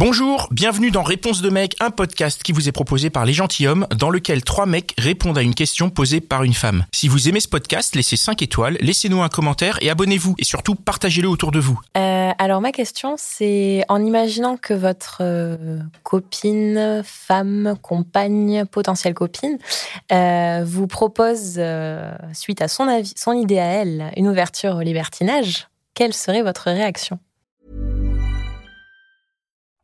Bonjour, bienvenue dans Réponse de mec, un podcast qui vous est proposé par les gentilshommes, dans lequel trois mecs répondent à une question posée par une femme. Si vous aimez ce podcast, laissez 5 étoiles, laissez-nous un commentaire et abonnez-vous. Et surtout, partagez-le autour de vous. Euh, alors ma question, c'est en imaginant que votre euh, copine, femme, compagne, potentielle copine, euh, vous propose, suite à son idée à elle, une ouverture au libertinage, quelle serait votre réaction?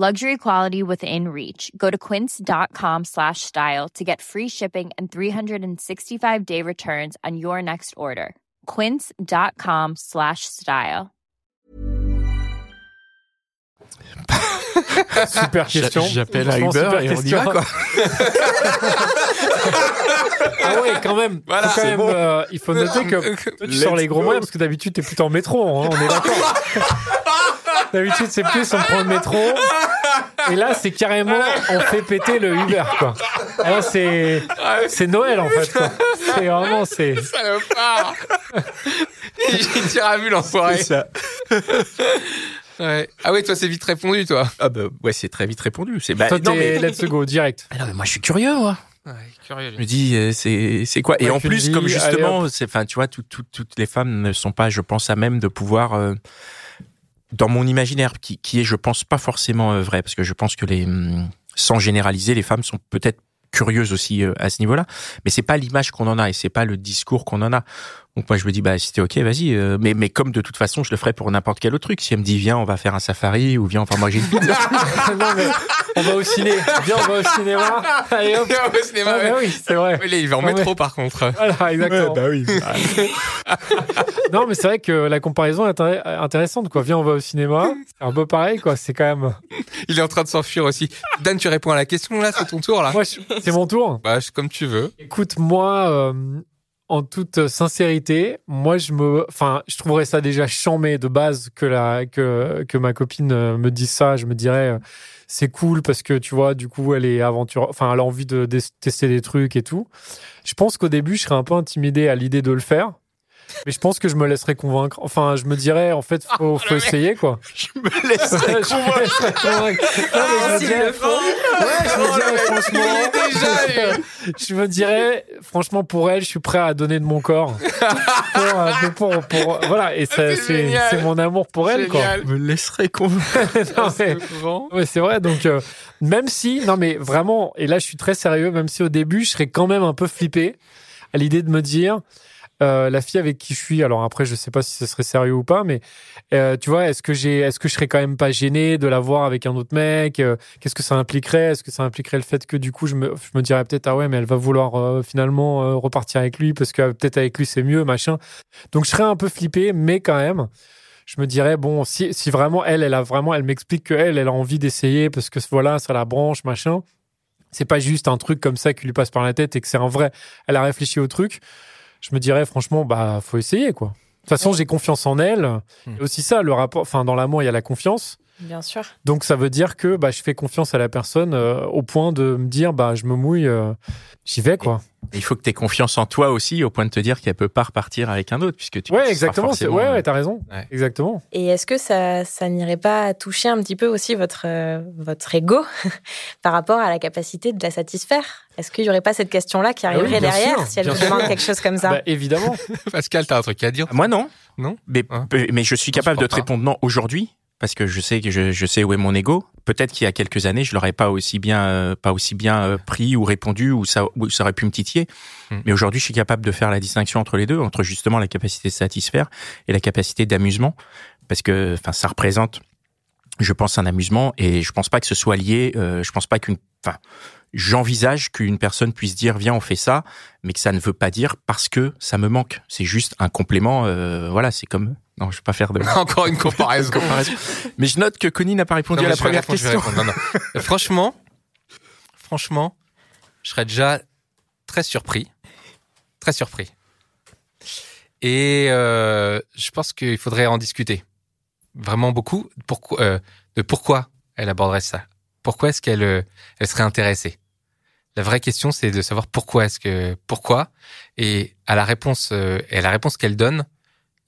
Luxury quality within reach. Go to quince.com slash style to get free shipping and 365 day returns on your next order. Quince.com slash style. Super question. J'appelle à Uber super et on y va question. quoi. Ah ouais, quand même. Voilà, Faut quand c'est même, bon. euh, il faut noter que toi, tu Let's sors les gros moyens parce que d'habitude t'es plutôt en métro, hein, on est d'accord. d'habitude c'est plus on prend le métro. Et là c'est carrément on fait péter le Uber quoi. Là c'est c'est Noël en fait quoi. C'est vraiment c'est Salopard J'ai tiré à vue l'enfoiré. ça. Ouais. Ah ouais, toi c'est vite répondu toi. Ah bah ouais, c'est très vite répondu. C'est bah, toi non, t'es mais... let's go direct. Ah non, mais moi je suis curieux moi. Ouais, curieux. Je me dis euh, c'est c'est quoi? Et Ouais, en plus dis, comme justement c'est enfin tu vois tout- tout- toutes les femmes ne sont pas je pense à même de pouvoir euh, dans mon imaginaire qui qui est je pense pas forcément euh, vrai parce que je pense que les hum, sans généraliser les femmes sont peut-être curieuses aussi euh, à ce niveau-là. Mais c'est pas l'image qu'on en a et c'est pas le discours qu'on en a. Donc moi je me dis bah si t'es ok vas-y euh, mais mais comme de toute façon je le ferais pour n'importe quel autre truc. Si elle me dit viens on va faire un safari ou viens on va manger une non mais on va au ciné. Viens on va au cinéma. Allez hop. Ah ouais, cinéma, Ah, ouais. bah oui c'est vrai. Là, il va en ouais. métro par contre. Voilà exactement. oui Non, mais c'est vrai que la comparaison est intér- intéressante, quoi. Viens, on va au cinéma. C'est un peu pareil, quoi. C'est quand même. Il est en train de s'enfuir aussi. Dan, tu réponds à la question là, c'est ton tour là. Moi, je- c'est mon tour. Bah, comme tu veux. Écoute, moi, euh, en toute sincérité, moi, je me, enfin, je trouverais ça déjà chambé de base que la, que, que ma copine euh, me dise ça. Je me dirais, euh, c'est cool parce que tu vois, du coup, elle est aventure, enfin, elle a envie de, tester des trucs et tout. Je pense qu'au début, je serais un peu intimidé à l'idée de le faire. Mais je pense que je me laisserais convaincre. Enfin, je me dirais, en fait, faut, faut essayer, quoi. je me laisserai Je convaincre. Non, mais je me dirais, Ouais, je me dirais, franchement, je me dirais, franchement, pour elle, je suis prêt à donner de mon corps. Pour, euh, pour, pour- voilà, et C'est mon amour pour elle, quoi. Génial. me laisserai convaincre Non, mais- c'est vrai. Donc, euh, même si, non, mais vraiment, et là, je suis très sérieux, même si au début, je serais quand même un peu flippé à l'idée de me dire, euh, la fille avec qui je suis, alors après, je sais pas si ce serait sérieux ou pas, mais euh, tu vois, est-ce que j'ai, est-ce que je serais quand même pas gêné de la voir avec un autre mec Euh, Qu'est-ce que ça impliquerait? Est-ce que ça impliquerait le fait que du coup, je me, je me dirais peut-être ah ouais, mais elle va vouloir euh, finalement euh, repartir avec lui parce que euh, peut-être avec lui c'est mieux, machin. Donc, je serais un peu flippé, mais quand même je me dirais bon si, si vraiment elle elle a vraiment elle m'explique que elle elle a envie d'essayer parce que voilà ça la branche machin c'est pas juste un truc comme ça qui lui passe par la tête et que c'est un vrai elle a réfléchi au truc je me dirais franchement bah faut essayer quoi. De toute façon j'ai confiance en elle. Et aussi ça le rapport enfin dans l'amour il y a la confiance Bien sûr. donc ça veut dire que bah, je fais confiance à la personne euh, au point de me dire bah je me mouille euh, j'y vais quoi. Il faut que tu aies confiance en toi aussi, au point de te dire qu'elle peut pas repartir avec un autre, puisque tu ouais exactement forcément, ouais euh, ouais t'as raison. Ouais. exactement. Et est-ce que ça, ça n'irait pas toucher un petit peu aussi votre, euh, votre ego par rapport à la capacité de la satisfaire? Est-ce qu'il n'y aurait pas cette question-là qui oui, arriverait derrière sûr, si elle vous demande quelque chose comme ça? Bah, évidemment. Pascal, t'as un truc à dire? Moi non. Non? Mais, Hein? mais je suis capable de te répondre non aujourd'hui parce que je sais que je, je sais où est mon ego. Peut-être qu'il y a quelques années, je l'aurais pas aussi bien euh, pas aussi bien euh, pris ou répondu ou ça ou ça aurait pu me titiller. Hmm. Mais aujourd'hui, je suis capable de faire la distinction entre les deux, entre justement la capacité de satisfaire et la capacité d'amusement parce que enfin ça représente je pense un amusement et je pense pas que ce soit lié euh, je pense pas qu'une enfin j'envisage qu'une personne puisse dire viens on fait ça mais que ça ne veut pas dire parce que ça me manque c'est juste un complément euh, voilà c'est comme non je vais pas faire de Encore une comparaison. comparaison mais je note que Connie n'a pas répondu Non, à la première répondre, question. Non, non. Franchement, franchement, je serais déjà très surpris. Très surpris. Et euh, je pense qu'il faudrait en discuter. Vraiment beaucoup. Pourquoi, euh, de pourquoi elle aborderait ça? Pourquoi est-ce qu'elle euh, elle serait intéressée? La vraie question, c'est de savoir pourquoi est-ce que pourquoi? Et à la réponse, euh, et à la réponse qu'elle donne,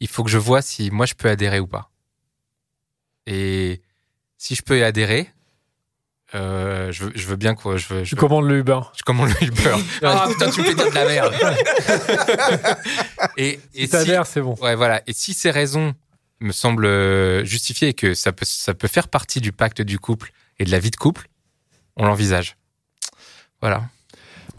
il faut que je vois si moi je peux adhérer ou pas. Et si je peux y adhérer, euh, je, veux, je veux bien quoi. Je veux, je Tu veux- commandes le Uber. je commande le Uber. ah putain, tu me fais dire de la merde. et et Si si, t'adhères, c'est bon. ouais, voilà. Et si ces raisons me semblent euh, justifiées et que ça peut, ça peut faire partie du pacte du couple et de la vie de couple, on l'envisage. Voilà.